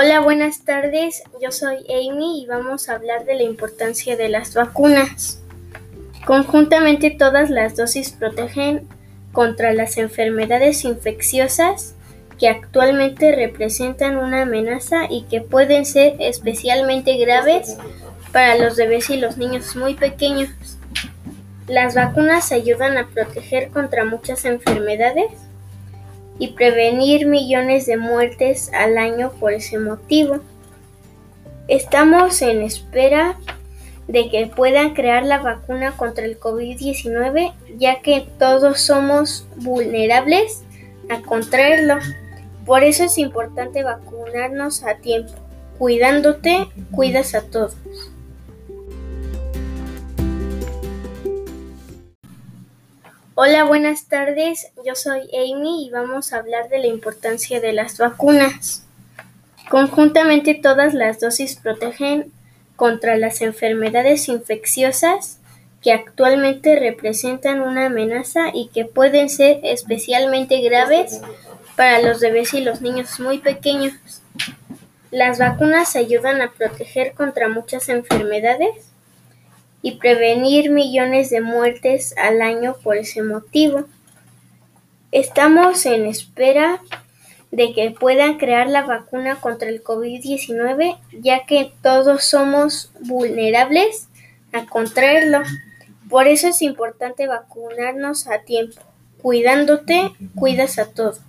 Hola, buenas tardes. Yo soy Amy y vamos a hablar de la importancia de las vacunas. Conjuntamente todas las dosis protegen contra las enfermedades infecciosas que actualmente representan una amenaza y que pueden ser especialmente graves para los bebés y los niños muy pequeños. Las vacunas ayudan a proteger contra muchas enfermedades y prevenir millones de muertes al año por ese motivo. Estamos en espera de que puedan crear la vacuna contra el COVID-19, ya que todos somos vulnerables a contraerlo. Por eso es importante vacunarnos a tiempo. Cuidándote, cuidas a todos. Hola, buenas tardes. Yo soy Amy y vamos a hablar de la importancia de las vacunas. Conjuntamente todas las dosis protegen contra las enfermedades infecciosas que actualmente representan una amenaza y que pueden ser especialmente graves para los bebés y los niños muy pequeños. Las vacunas ayudan a proteger contra muchas enfermedades y prevenir millones de muertes al año por ese motivo. Estamos en espera de que puedan crear la vacuna contra el COVID-19, ya que todos somos vulnerables a contraerlo. Por eso es importante vacunarnos a tiempo. Cuidándote, cuidas a todos.